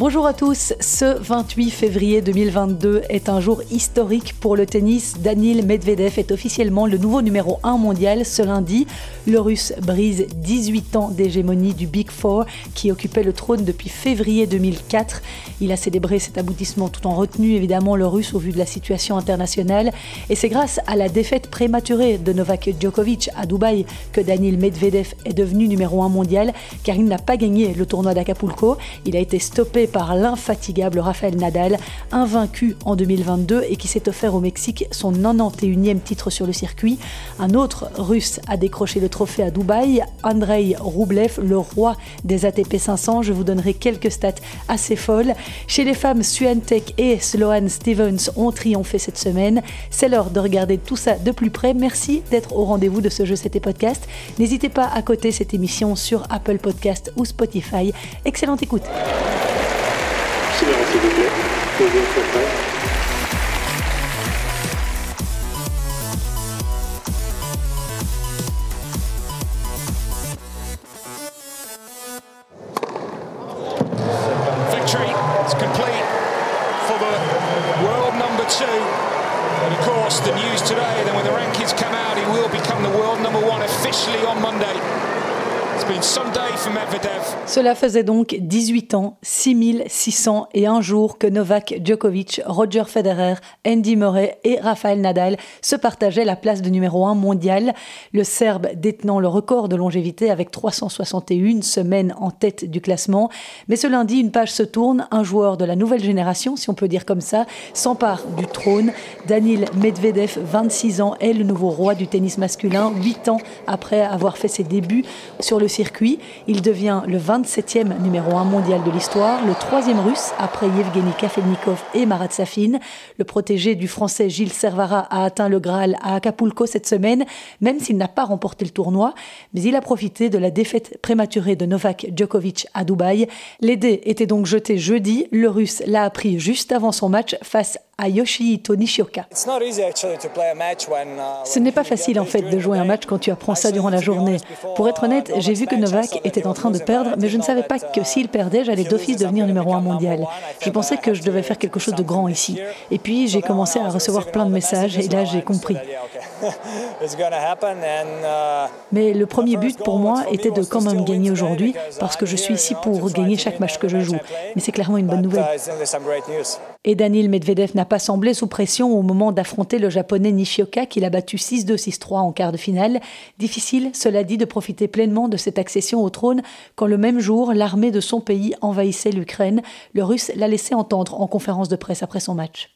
Bonjour à tous, ce 28 février 2022 est un jour historique pour le tennis. Daniil Medvedev est officiellement le nouveau numéro 1 mondial ce lundi. Le russe brise 18 ans d'hégémonie du Big Four qui occupait le trône depuis février 2004. Il a célébré cet aboutissement tout en retenue évidemment le russe au vu de la situation internationale. Et c'est grâce à la défaite prématurée de Novak Djokovic à Dubaï que Daniil Medvedev est devenu numéro 1 mondial car il n'a pas gagné le tournoi d'Acapulco. Il a été stoppé par l'infatigable Rafael Nadal, invaincu en 2022 et qui s'est offert au Mexique son 91e titre sur le circuit. Un autre russe a décroché le trophée à Dubaï, Andrei Rublev, le roi des ATP 500. Je vous donnerai quelques stats assez folles. Chez les femmes, Swiatek et Sloane Stevens ont triomphé cette semaine. C'est l'heure de regarder tout ça de plus près. Merci d'être au rendez-vous de ce jeu C'était Podcast. N'hésitez pas à coter cette émission sur Apple Podcast ou Spotify. Excellente écoute. caméra s'il vous plaît. the news today, then when the rankings come out, he will become the world number one officially on Monday. Cela faisait donc 18 ans, 6600 et un jour que Novak Djokovic, Roger Federer, Andy Murray et Rafael Nadal se partageaient la place de numéro 1 mondial, le Serbe détenant le record de longévité avec 361 semaines en tête du classement. Mais ce lundi, une page se tourne, un joueur de la nouvelle génération, si on peut dire comme ça, s'empare du trône. Danil Medvedev, 26 ans, est le nouveau roi du tennis masculin, 8 ans après avoir fait ses débuts sur le circuit. Il devient le 27e numéro 1 mondial de l'histoire, le troisième russe après Yevgeny Kafelnikov et Marat Safin. Le protégé du français Gilles Servara a atteint le Graal à Acapulco cette semaine, même s'il n'a pas remporté le tournoi, mais il a profité de la défaite prématurée de Novak Djokovic à Dubaï. Les dés étaient donc jetés jeudi, le russe l'a appris juste avant son match face à Yoshihito Nishioka. Uh, Ce n'est pas facile en fait de jouer un match quand tu apprends ça durant la journée. Pour être honnête, j'ai vu que Novak était en train de perdre, mais je ne savais pas que s'il perdait, j'allais d'office devenir numéro un mondial. Je pensais que je devais faire quelque chose de grand ici. Et puis j'ai commencé à recevoir plein de messages et là j'ai compris. Mais le premier but pour moi était de quand même gagner aujourd'hui parce que je suis ici pour gagner chaque match que je joue. Mais c'est clairement une bonne nouvelle. Et Daniil Medvedev n'a pas semblé sous pression au moment d'affronter le japonais Nishioka qu'il a battu 6-2, 6-3 en quart de finale. Difficile, cela dit, de profiter pleinement de cette accession au trône quand le même jour, l'armée de son pays envahissait l'Ukraine. Le russe l'a laissé entendre en conférence de presse après son match.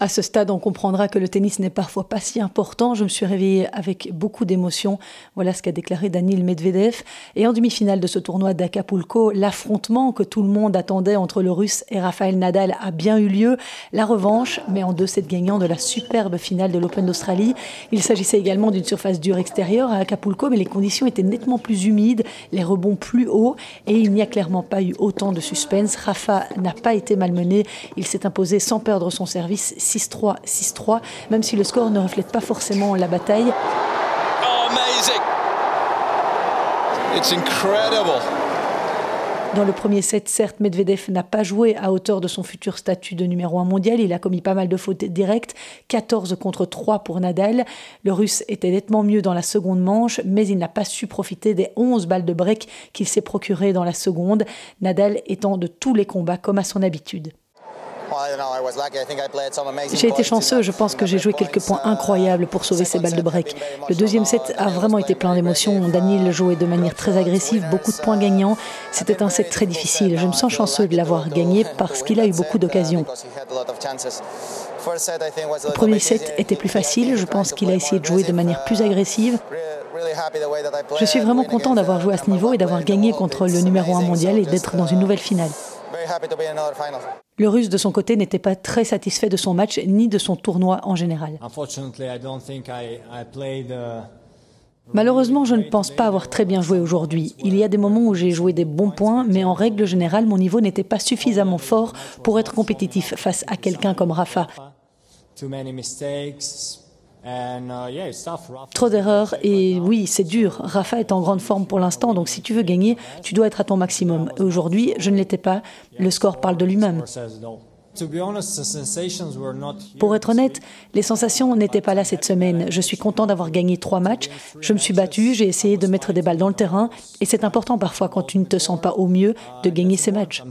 À ce stade, on comprendra que le tennis n'est parfois pas si important. Je me suis réveillée avec beaucoup d'émotions. Voilà ce qu'a déclaré Daniil Medvedev. Et en demi-finale de ce tournoi d'Acapulco, l'affrontement que tout le monde attendait entre le Russe et Rafael Nadal a bien eu lieu. La revanche, mais en deux sets gagnants de la superbe finale de l'Open d'Australie. Il s'agissait également d'une surface dure extérieure à Acapulco, mais les conditions étaient nettement plus humides, les rebonds plus hauts, et il n'y a clairement pas eu autant de suspense. Rafa n'a pas été malmené. Il s'est imposé sans perdre son service 6-3, 6-3, même si le score ne reflète pas forcément la bataille. Dans le premier set, certes, Medvedev n'a pas joué à hauteur de son futur statut de numéro 1 mondial. Il a commis pas mal de fautes directes, 14 contre 3 pour Nadal. Le russe était nettement mieux dans la seconde manche, mais il n'a pas su profiter des 11 balles de break qu'il s'est procuré dans la seconde, Nadal étant de tous les combats comme à son habitude. J'ai été chanceux, je pense que j'ai joué quelques points incroyables pour sauver ces balles de break. Le deuxième set a vraiment été plein d'émotions. Daniel jouait de manière très agressive, beaucoup de points gagnants. C'était un set très difficile. Je me sens chanceux de l'avoir gagné parce qu'il a eu beaucoup d'occasions. Le premier set était plus facile. Je pense qu'il a essayé de jouer de manière plus agressive. Je suis vraiment content d'avoir joué à ce niveau et d'avoir gagné contre le numéro 1 mondial et d'être dans une nouvelle finale. Le Russe, de son côté, n'était pas très satisfait de son match ni de son tournoi en général. Malheureusement, je ne pense pas avoir très bien joué aujourd'hui. Il y a des moments où j'ai joué des bons points, mais en règle générale, mon niveau n'était pas suffisamment fort pour être compétitif face à quelqu'un comme Rafa. Trop d'erreurs et oui, c'est dur. Rafa est en grande forme pour l'instant, donc si tu veux gagner, tu dois être à ton maximum. Et aujourd'hui, je ne l'étais pas. Le score parle de lui-même. Pour être honnête, les sensations n'étaient pas là cette semaine. Je suis content d'avoir gagné trois matchs. Je me suis battu, j'ai essayé de mettre des balles dans le terrain. Et c'est important parfois quand tu ne te sens pas au mieux de gagner ces matchs.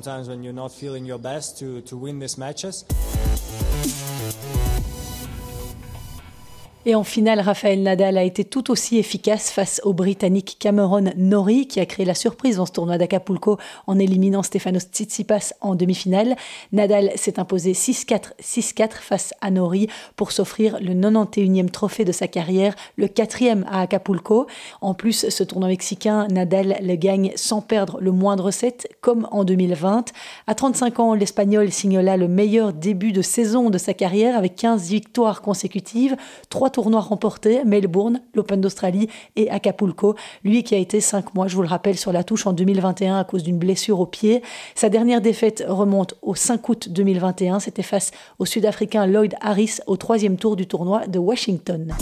Et en finale, Rafael Nadal a été tout aussi efficace face au Britannique Cameron Norrie, qui a créé la surprise dans ce tournoi d'Acapulco en éliminant Stefanos Tsitsipas en demi-finale. Nadal s'est imposé 6-4, 6-4 face à Norrie pour s'offrir le 91e trophée de sa carrière, le quatrième à Acapulco. En plus, ce tournoi mexicain, Nadal le gagne sans perdre le moindre set, comme en 2020. À 35 ans, l'Espagnol signe là le meilleur début de saison de sa carrière avec 15 victoires consécutives, 3 tournois remportés, Melbourne, l'Open d'Australie et Acapulco. Lui qui a été cinq mois, je vous le rappelle, sur la touche en 2021 à cause d'une blessure au pied. Sa dernière défaite remonte au 5 août 2021. C'était face au Sud-Africain Lloyd Harris au troisième tour du tournoi de Washington.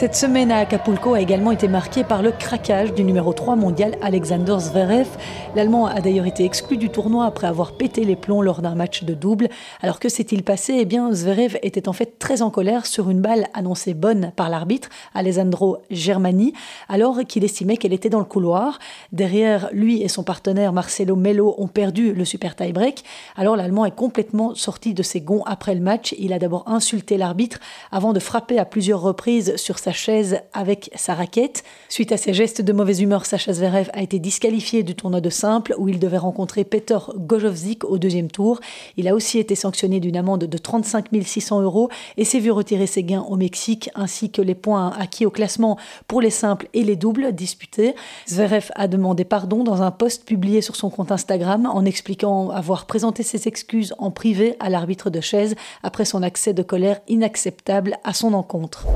Cette semaine à Acapulco a également été marquée par le craquage du numéro 3 mondial Alexander Zverev. L'Allemand a d'ailleurs été exclu du tournoi après avoir pété les plombs lors d'un match de double. Alors que s'est-il passé? Eh bien, Zverev était en fait très en colère sur une balle annoncée bonne par l'arbitre, Alessandro Germani, alors qu'il estimait qu'elle était dans le couloir. Derrière, lui et son partenaire Marcelo Melo ont perdu le super tie-break. Alors l'Allemand est complètement sorti de ses gonds après le match. Il a d'abord insulté l'arbitre avant de frapper à plusieurs reprises sur sa chaise avec sa raquette. Suite à ses gestes de mauvaise humeur, Sacha Zverev a été disqualifié du tournoi de simple où il devait rencontrer Peter Gojovzik au deuxième tour. Il a aussi été sanctionné d'une amende de 35 600 euros et s'est vu retirer ses gains au Mexique ainsi que les points acquis au classement pour les simples et les doubles disputés. Zverev a demandé pardon dans un post publié sur son compte Instagram en expliquant avoir présenté ses excuses en privé à l'arbitre de chaise après son accès de colère inacceptable à son encontre.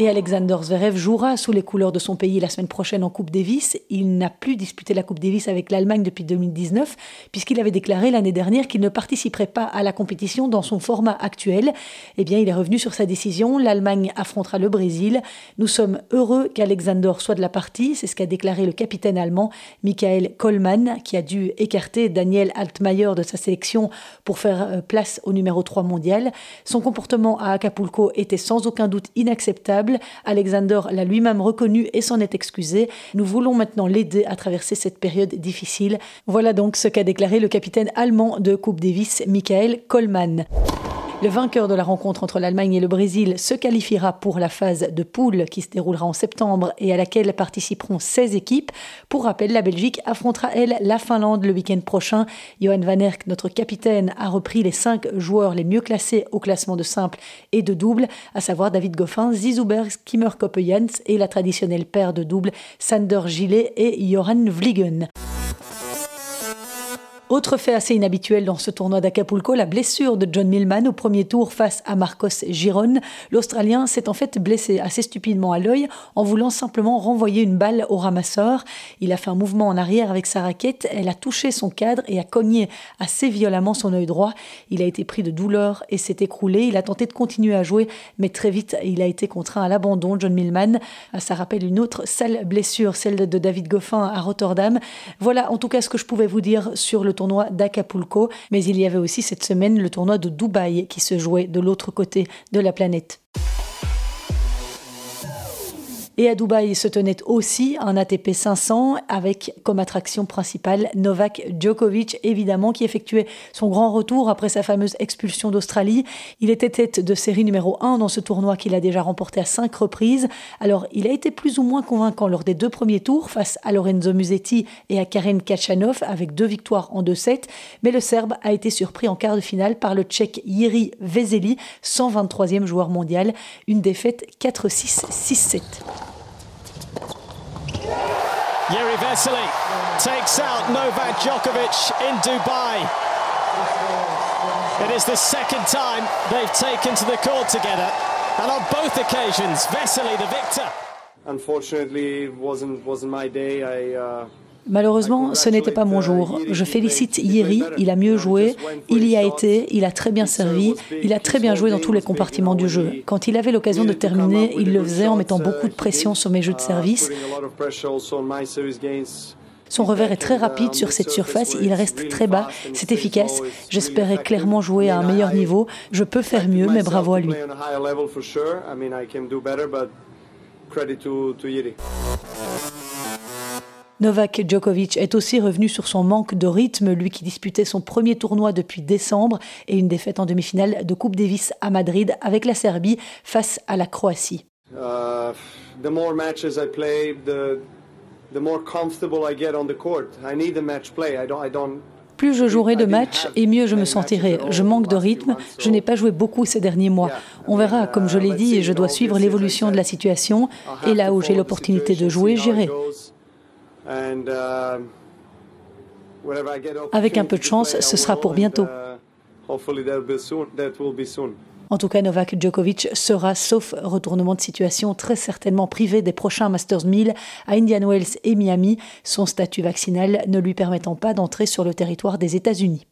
Et Alexander Zverev jouera sous les couleurs de son pays la semaine prochaine en Coupe Davis. Il n'a plus disputé la Coupe Davis avec l'Allemagne depuis 2019, puisqu'il avait déclaré l'année dernière qu'il ne participerait pas à la compétition dans son format actuel. Eh bien, il est revenu sur sa décision. L'Allemagne affrontera le Brésil. Nous sommes heureux qu'Alexander soit de la partie. C'est ce qu'a déclaré le capitaine allemand Michael Kollmann, qui a dû écarter Daniel Altmaier de sa sélection pour faire euh, place au numéro 3 mondial. Son comportement à Acapulco était sans aucun doute inacceptable Alexander l'a lui-même reconnu et s'en est excusé. Nous voulons maintenant l'aider à traverser cette période difficile. Voilà donc ce qu'a déclaré le capitaine allemand de Coupe Davis, Michael Kollmann. Le vainqueur de la rencontre entre l'Allemagne et le Brésil se qualifiera pour la phase de poule qui se déroulera en septembre et à laquelle participeront 16 équipes. Pour rappel, la Belgique affrontera, elle, la Finlande le week-end prochain. Johan Van Erck, notre capitaine, a repris les cinq joueurs les mieux classés au classement de simple et de double, à savoir David Goffin, Zizouberg, Kimmer Koppejans et la traditionnelle paire de double Sander Gillet et Joran Vliegen. Autre fait assez inhabituel dans ce tournoi d'Acapulco, la blessure de John Millman au premier tour face à Marcos Giron. L'Australien s'est en fait blessé assez stupidement à l'œil en voulant simplement renvoyer une balle au ramasseur. Il a fait un mouvement en arrière avec sa raquette, elle a touché son cadre et a cogné assez violemment son œil droit. Il a été pris de douleur et s'est écroulé. Il a tenté de continuer à jouer, mais très vite il a été contraint à l'abandon. John Millman, ça rappelle une autre sale blessure, celle de David Goffin à Rotterdam. Voilà en tout cas ce que je pouvais vous dire sur le tournoi d'Acapulco, mais il y avait aussi cette semaine le tournoi de Dubaï qui se jouait de l'autre côté de la planète. Et à Dubaï se tenait aussi un ATP 500 avec comme attraction principale Novak Djokovic, évidemment, qui effectuait son grand retour après sa fameuse expulsion d'Australie. Il était tête de série numéro 1 dans ce tournoi qu'il a déjà remporté à cinq reprises. Alors, il a été plus ou moins convaincant lors des deux premiers tours face à Lorenzo Musetti et à Karen Kachanov avec deux victoires en 2-7. Mais le Serbe a été surpris en quart de finale par le Tchèque Jiri Vezeli, 123e joueur mondial. Une défaite 4-6, 6-7. Yeri Vesely takes out Novak Djokovic in Dubai. It is the second time they've taken to the court together, and on both occasions, Vesely the victor. Unfortunately, it wasn't wasn't my day. I. Uh... Malheureusement, ce n'était pas mon jour. Je félicite Yeri, il a mieux joué, il y a été, il a très bien servi, il a très bien joué dans tous les compartiments du jeu. Quand il avait l'occasion de terminer, il le faisait en mettant beaucoup de pression sur mes jeux de service. Son revers est très rapide sur cette surface, il reste très bas, c'est efficace. J'espérais clairement jouer à un meilleur niveau. Je peux faire mieux, mais bravo à lui. Novak Djokovic est aussi revenu sur son manque de rythme, lui qui disputait son premier tournoi depuis décembre et une défaite en demi-finale de Coupe Davis à Madrid avec la Serbie face à la Croatie. Uh, the more matches I play, the, the more comfortable I get on the court. I need the match play. I don't, I don't plus je jouerai de matchs et mieux je me sentirai. Je manque de rythme, je n'ai pas joué beaucoup ces derniers mois. On verra, comme je l'ai dit, je dois suivre l'évolution de la situation. Et là où j'ai l'opportunité de jouer, j'irai. Uh, Avec un peu de chance, ce sera pour bientôt. Uh, en tout cas, Novak Djokovic sera, sauf retournement de situation, très certainement privé des prochains Masters 1000 à Indian Wells et Miami, son statut vaccinal ne lui permettant pas d'entrer sur le territoire des États-Unis.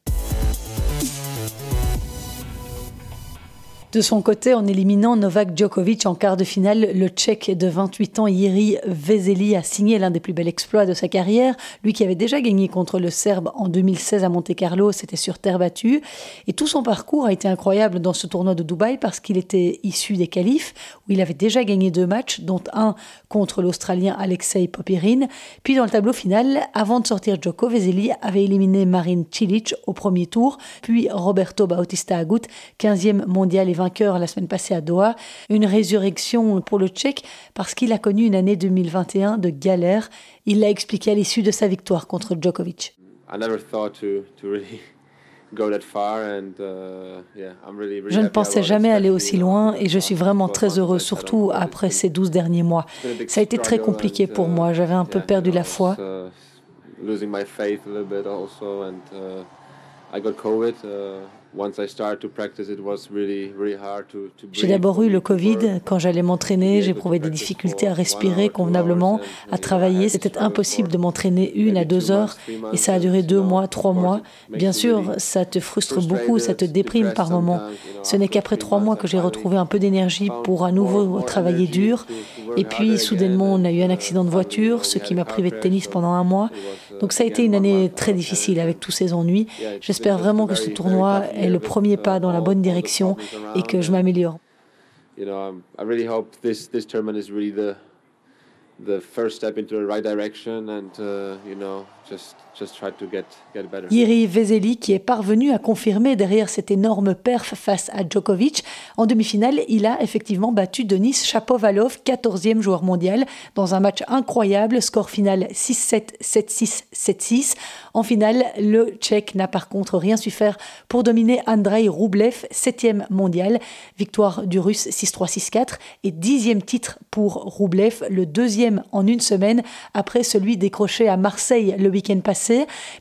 De son côté, en éliminant Novak Djokovic en quart de finale, le Tchèque de 28 ans Jiri Vezeli a signé l'un des plus bels exploits de sa carrière. Lui qui avait déjà gagné contre le Serbe en 2016 à Monte-Carlo, c'était sur terre battue. Et tout son parcours a été incroyable dans ce tournoi de Dubaï parce qu'il était issu des qualifs où il avait déjà gagné deux matchs, dont un contre l'Australien Alexei Popirine. Puis dans le tableau final, avant de sortir Djoko, Vezeli avait éliminé Marin Cilic au premier tour, puis Roberto Bautista Agut, 15e mondial et vainqueur la semaine passée à Doha. Une résurrection pour le Tchèque parce qu'il a connu une année 2021 de galère. Il l'a expliqué à l'issue de sa victoire contre Djokovic. Je ne pensais jamais aller aussi loin et je suis vraiment très heureux, surtout après ces 12 derniers mois. Ça a été très compliqué pour uh, moi, j'avais un peu perdu la foi. J'ai d'abord eu le Covid. Quand j'allais m'entraîner, j'éprouvais des difficultés à respirer convenablement, à travailler. C'était impossible de m'entraîner une à deux heures et ça a duré deux mois, trois mois. Bien sûr, ça te frustre beaucoup, ça te déprime par moments. Ce n'est qu'après trois mois que j'ai retrouvé un peu d'énergie pour à nouveau travailler dur. Et puis, soudainement, on a eu un accident de voiture, ce qui m'a privé de tennis pendant un mois. Donc ça a été une année très difficile avec tous ces ennuis. J'espère vraiment que ce tournoi est le premier pas dans la bonne direction et que je m'améliore. the first step into the right direction and uh, you know just Yiri Vezeli qui est parvenu à confirmer derrière cette énorme perf face à Djokovic. En demi-finale, il a effectivement battu Denis Shapovalov, 14e joueur mondial dans un match incroyable, score final 6-7 7-6 7-6. En finale, le Tchèque n'a par contre rien su faire pour dominer Andrei Rublev, 7e mondial, victoire du Russe 6-3 6-4 et 10e titre pour Rublev, le deuxième en une semaine après celui décroché à Marseille le week-end passé.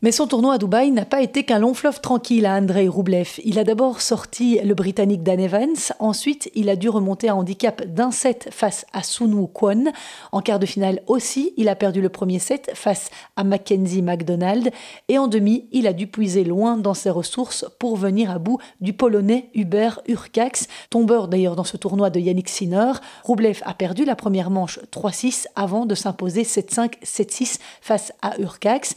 Mais son tournoi à Dubaï n'a pas été qu'un long fleuve tranquille à Andrei Roublev. Il a d'abord sorti le Britannique Dan Evans, ensuite il a dû remonter à handicap d'un set face à Sunwoo Kwon. En quart de finale aussi, il a perdu le premier set face à Mackenzie McDonald et en demi, il a dû puiser loin dans ses ressources pour venir à bout du Polonais Hubert Urkax, tombeur d'ailleurs dans ce tournoi de Yannick Sinner. Roublev a perdu la première manche 3-6 avant de s'imposer 7-5, 7-6 face à Urcax.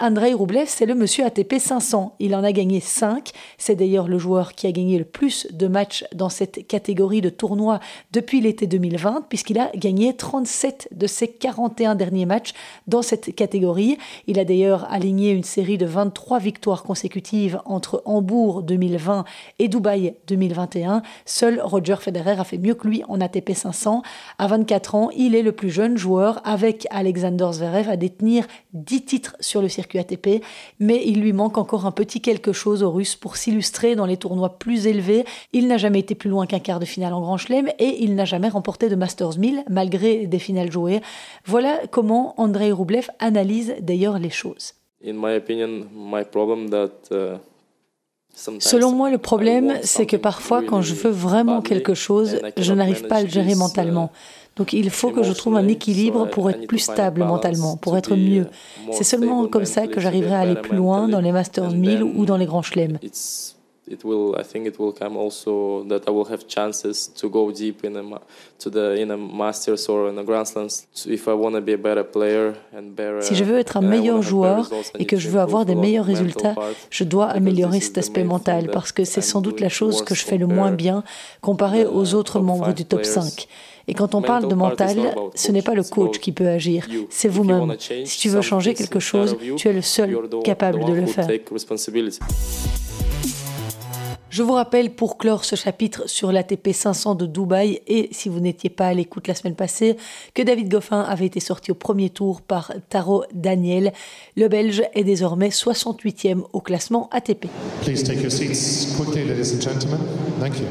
Andrei Roublev, c'est le monsieur ATP 500. Il en a gagné 5. C'est d'ailleurs le joueur qui a gagné le plus de matchs dans cette catégorie de tournoi depuis l'été 2020, puisqu'il a gagné 37 de ses 41 derniers matchs dans cette catégorie. Il a d'ailleurs aligné une série de 23 victoires consécutives entre Hambourg 2020 et Dubaï 2021. Seul Roger Federer a fait mieux que lui en ATP 500. À 24 ans, il est le plus jeune joueur avec Alexander Zverev à détenir 10 titres sur le circuit ATP, mais il lui manque encore un petit quelque chose aux Russes pour s'illustrer dans les tournois plus élevés. Il n'a jamais été plus loin qu'un quart de finale en Grand Chelem et il n'a jamais remporté de Masters 1000 malgré des finales jouées. Voilà comment Andrei Rublev analyse d'ailleurs les choses. In my opinion, my problem that uh, Selon moi, le problème, c'est que parfois, quand je veux vraiment quelque chose, je n'arrive pas à le gérer mentalement. Donc il faut que je trouve un équilibre pour être plus stable mentalement, pour être mieux. C'est seulement comme ça que j'arriverai à aller plus loin dans les Masters 1000 ou dans les grands chelems. it will i think it will come also that i will have chances to go deep in a to the in a masters or in a grand slams if i want to be a better player and better si je veux être un meilleur joueur et que je veux avoir des meilleurs résultats je dois améliorer cet aspect mental parce que c'est sans doute la chose que je fais le moins bien comparé aux autres membres du top 5 et quand on parle de mental, ce n'est pas le coach qui peut agir, c'est vous-même. Si tu veux changer quelque chose, tu es le seul capable de le faire. Je vous rappelle pour clore ce chapitre sur l'ATP 500 de Dubaï et si vous n'étiez pas à l'écoute la semaine passée, que David Goffin avait été sorti au premier tour par Taro Daniel. Le Belge est désormais 68e au classement ATP. Please take your seats quickly, ladies and gentlemen. Thank you.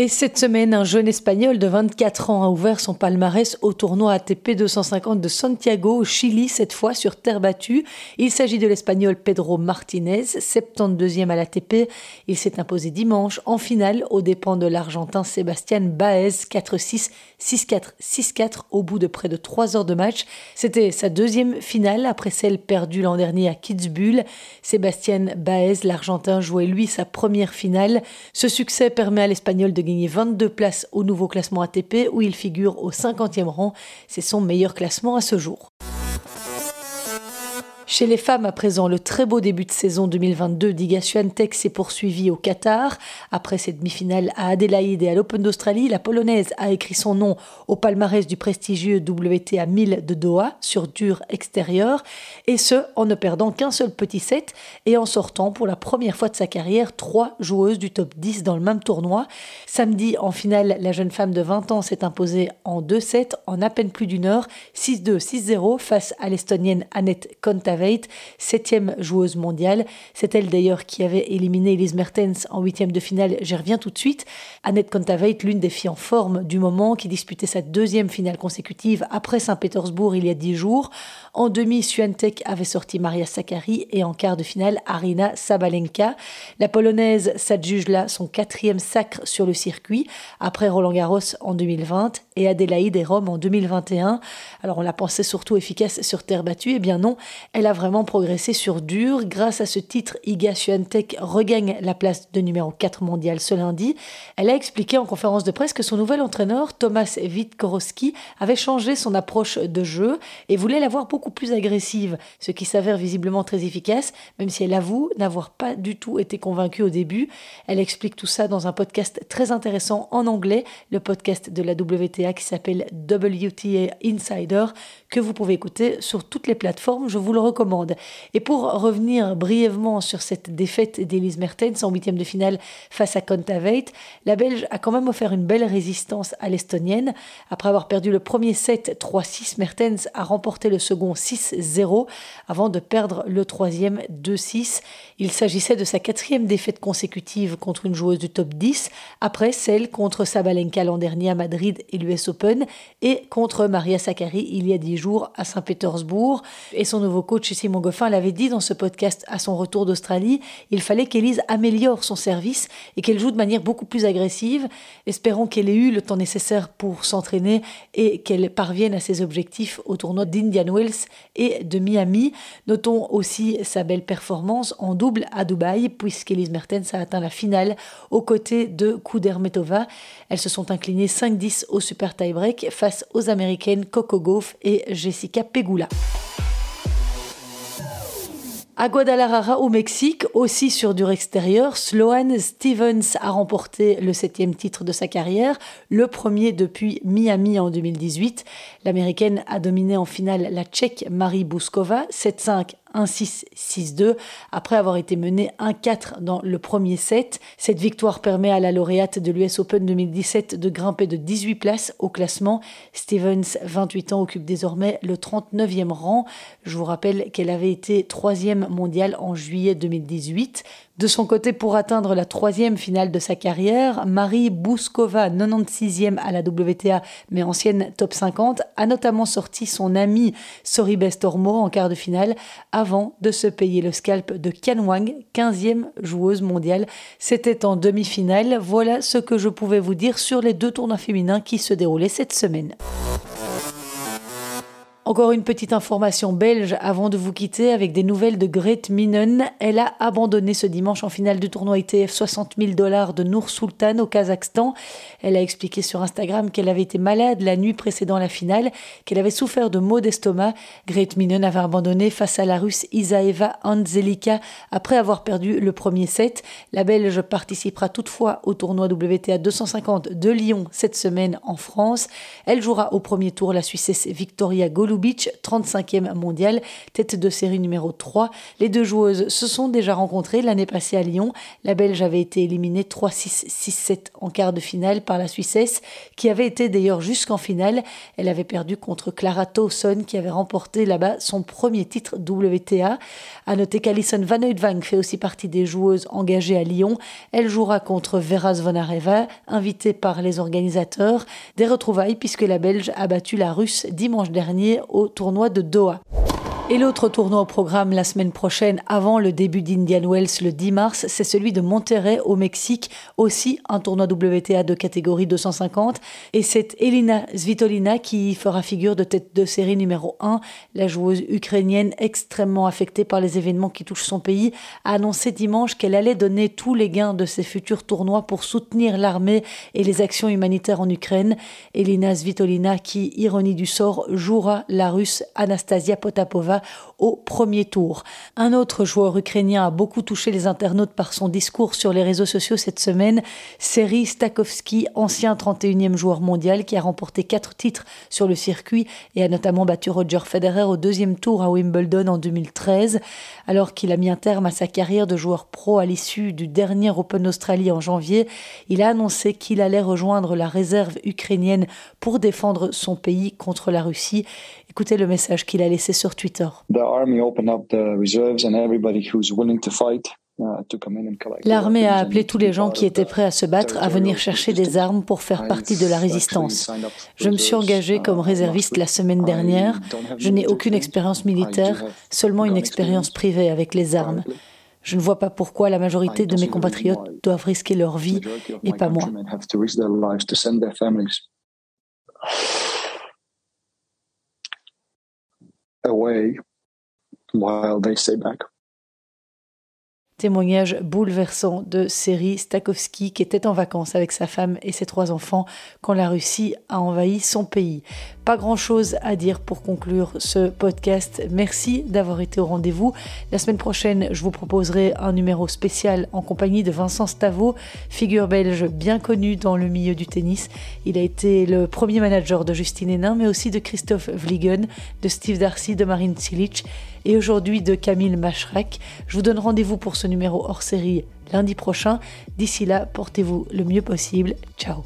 Et cette semaine, un jeune Espagnol de 24 ans a ouvert son palmarès au tournoi ATP 250 de Santiago, au Chili, cette fois sur terre battue. Il s'agit de l'Espagnol Pedro Martinez, 72e à l'ATP. Il s'est imposé dimanche en finale aux dépens de l'Argentin Sébastien Baez, 4-6, 6-4, 6-4 au bout de près de 3 heures de match. C'était sa deuxième finale après celle perdue l'an dernier à Kitzbühel. Sébastien Baez, l'Argentin, jouait lui sa première finale. Ce succès permet à l'Espagnol de gagné 22 places au nouveau classement ATP où il figure au 50e rang. C'est son meilleur classement à ce jour. Chez les femmes, à présent, le très beau début de saison 2022 d'Iga Swiatek s'est poursuivi au Qatar. Après ses demi-finales à Adélaïde et à l'Open d'Australie, la Polonaise a écrit son nom au palmarès du prestigieux WTA 1000 de Doha sur dur extérieur, et ce, en ne perdant qu'un seul petit set et en sortant pour la première fois de sa carrière trois joueuses du top 10 dans le même tournoi. Samedi, en finale, la jeune femme de 20 ans s'est imposée en deux sets en à peine plus d'une heure, 6-2, 6-0 face à l'Estonienne Annette Kontaveit septième joueuse mondiale. C'est elle d'ailleurs qui avait éliminé Elise Mertens en huitième de finale. J'y reviens tout de suite. Annette Kontaveit, l'une des filles en forme du moment, qui disputait sa deuxième finale consécutive après Saint-Pétersbourg il y a dix jours. En demi, Swiatek avait sorti Maria Sakkari et en quart de finale, Arina Sabalenka. La Polonaise s'adjuge là son quatrième sacre sur le circuit, après Roland Garros en 2020 et Adélaïde et Rome en 2021. Alors on la pensait surtout efficace sur terre battue, eh bien non, elle a vraiment progressé sur dur. Grâce à ce titre, Iga Swiatek regagne la place de numéro 4 mondial ce lundi. Elle a expliqué en conférence de presse que son nouvel entraîneur, Thomas Witkorowski, avait changé son approche de jeu et voulait l'avoir beaucoup plus agressive, ce qui s'avère visiblement très efficace, même si elle avoue n'avoir pas du tout été convaincue au début. Elle explique tout ça dans un podcast très intéressant en anglais, le podcast de la WTA qui s'appelle WTA Insider, que vous pouvez écouter sur toutes les plateformes, je vous le recommande. Et pour revenir brièvement sur cette défaite d'Elise Mertens en huitième de finale face à Kontaveit, la Belge a quand même offert une belle résistance à l'Estonienne. Après avoir perdu le premier set 3-6, Mertens a remporté le second 6-0 avant de perdre le troisième 2-6. Il s'agissait de sa quatrième défaite consécutive contre une joueuse du top 10, après celle contre Sabalenka l'an dernier à Madrid et l'US Open, et contre Maria Sakkari il y a dix jours à Saint-Pétersbourg. Et son nouveau coach Simon Goffin l'avait dit dans ce podcast à son retour d'Australie, il fallait qu'Elise améliore son service et qu'elle joue de manière beaucoup plus agressive. Espérons qu'elle ait eu le temps nécessaire pour s'entraîner et qu'elle parvienne à ses objectifs au tournoi d'Indian Wells et de Miami. Notons aussi sa belle performance en double à Dubaï, puisqu'Elise Mertens a atteint la finale aux côtés de Kudermetova. Elles se sont inclinées 5-10 au super tie-break face aux Américaines Coco Gauff et Jessica Pegula. À Guadalajara, au Mexique, aussi sur dur extérieur, Sloane Stevens a remporté le septième titre de sa carrière, le premier depuis Miami en 2018. L'américaine a dominé en finale la tchèque Marie Bouskova 7-5, 1-6-6-2 après avoir été menée 1-4 dans le premier set. Cette victoire permet à la lauréate de l'US Open 2017 de grimper de 18 places au classement. Stevens, 28 ans, occupe désormais le 39e rang. Je vous rappelle qu'elle avait été troisième mondiale en juillet 2018. De son côté, pour atteindre la troisième finale de sa carrière, Marie Bouskova, 96e à la WTA, mais ancienne top 50, a notamment sorti son amie Soribes Tormo en quart de finale avant de se payer le scalp de Qian Wang, 15e joueuse mondiale. C'était en demi-finale. Voilà ce que je pouvais vous dire sur les deux tournois féminins qui se déroulaient cette semaine. Encore une petite information belge avant de vous quitter avec des nouvelles de Grete Minen. Elle a abandonné ce dimanche en finale du tournoi ITF 60 000 dollars de Nour Sultan au Kazakhstan. Elle a expliqué sur Instagram qu'elle avait été malade la nuit précédant la finale, qu'elle avait souffert de maux d'estomac. Grete Minen avait abandonné face à la russe Isaeva Anzelika après avoir perdu le premier set. La Belge participera toutefois au tournoi WTA 250 de Lyon cette semaine en France. Elle jouera au premier tour la Suissesse Victoria Golub Beach, 35e mondial, tête de série numéro 3. Les deux joueuses se sont déjà rencontrées l'année passée à Lyon. La Belge avait été éliminée 3-6, 6-7 en quart de finale par la Suissesse, qui avait été d'ailleurs jusqu'en finale. Elle avait perdu contre Clara Towson, qui avait remporté là-bas son premier titre WTA. À noter qu'Alison Van Oudvang fait aussi partie des joueuses engagées à Lyon. Elle jouera contre Vera Zvonareva, invitée par les organisateurs. Des retrouvailles puisque la Belge a battu la Russe dimanche dernier au tournoi de Doha. Et l'autre tournoi au programme la semaine prochaine, avant le début d'Indian Wells le 10 mars, c'est celui de Monterrey au Mexique, aussi un tournoi WTA de catégorie 250. Et c'est Elina Svitolina qui fera figure de tête de série numéro 1. La joueuse ukrainienne, extrêmement affectée par les événements qui touchent son pays, a annoncé dimanche qu'elle allait donner tous les gains de ses futurs tournois pour soutenir l'armée et les actions humanitaires en Ukraine. Elina Svitolina, qui, ironie du sort, jouera la russe Anastasia Potapova au premier tour. Un autre joueur ukrainien a beaucoup touché les internautes par son discours sur les réseaux sociaux cette semaine, Seri Stakowski, ancien 31e joueur mondial qui a remporté quatre titres sur le circuit et a notamment battu Roger Federer au deuxième tour à Wimbledon en 2013. Alors qu'il a mis un terme à sa carrière de joueur pro à l'issue du dernier Open Australie en janvier, il a annoncé qu'il allait rejoindre la réserve ukrainienne pour défendre son pays contre la Russie. Écoutez le message qu'il a laissé sur Twitter. L'armée a appelé tous les gens qui étaient prêts à se battre à venir chercher des armes pour faire partie de la résistance. Je me suis engagé comme réserviste la semaine dernière. Je n'ai aucune expérience militaire, seulement une expérience privée avec les armes. Je ne vois pas pourquoi la majorité de mes compatriotes doivent risquer leur vie et pas moi. Away while they stay back. Témoignage bouleversant de Seri Stakowski qui était en vacances avec sa femme et ses trois enfants quand la Russie a envahi son pays. Pas grand-chose à dire pour conclure ce podcast. Merci d'avoir été au rendez-vous. La semaine prochaine, je vous proposerai un numéro spécial en compagnie de Vincent Stavo, figure belge bien connue dans le milieu du tennis. Il a été le premier manager de Justine Hénin, mais aussi de Christophe Vliegen, de Steve Darcy, de Marine Cilic et aujourd'hui de Camille Machrek. Je vous donne rendez-vous pour ce numéro hors série lundi prochain. D'ici là, portez-vous le mieux possible. Ciao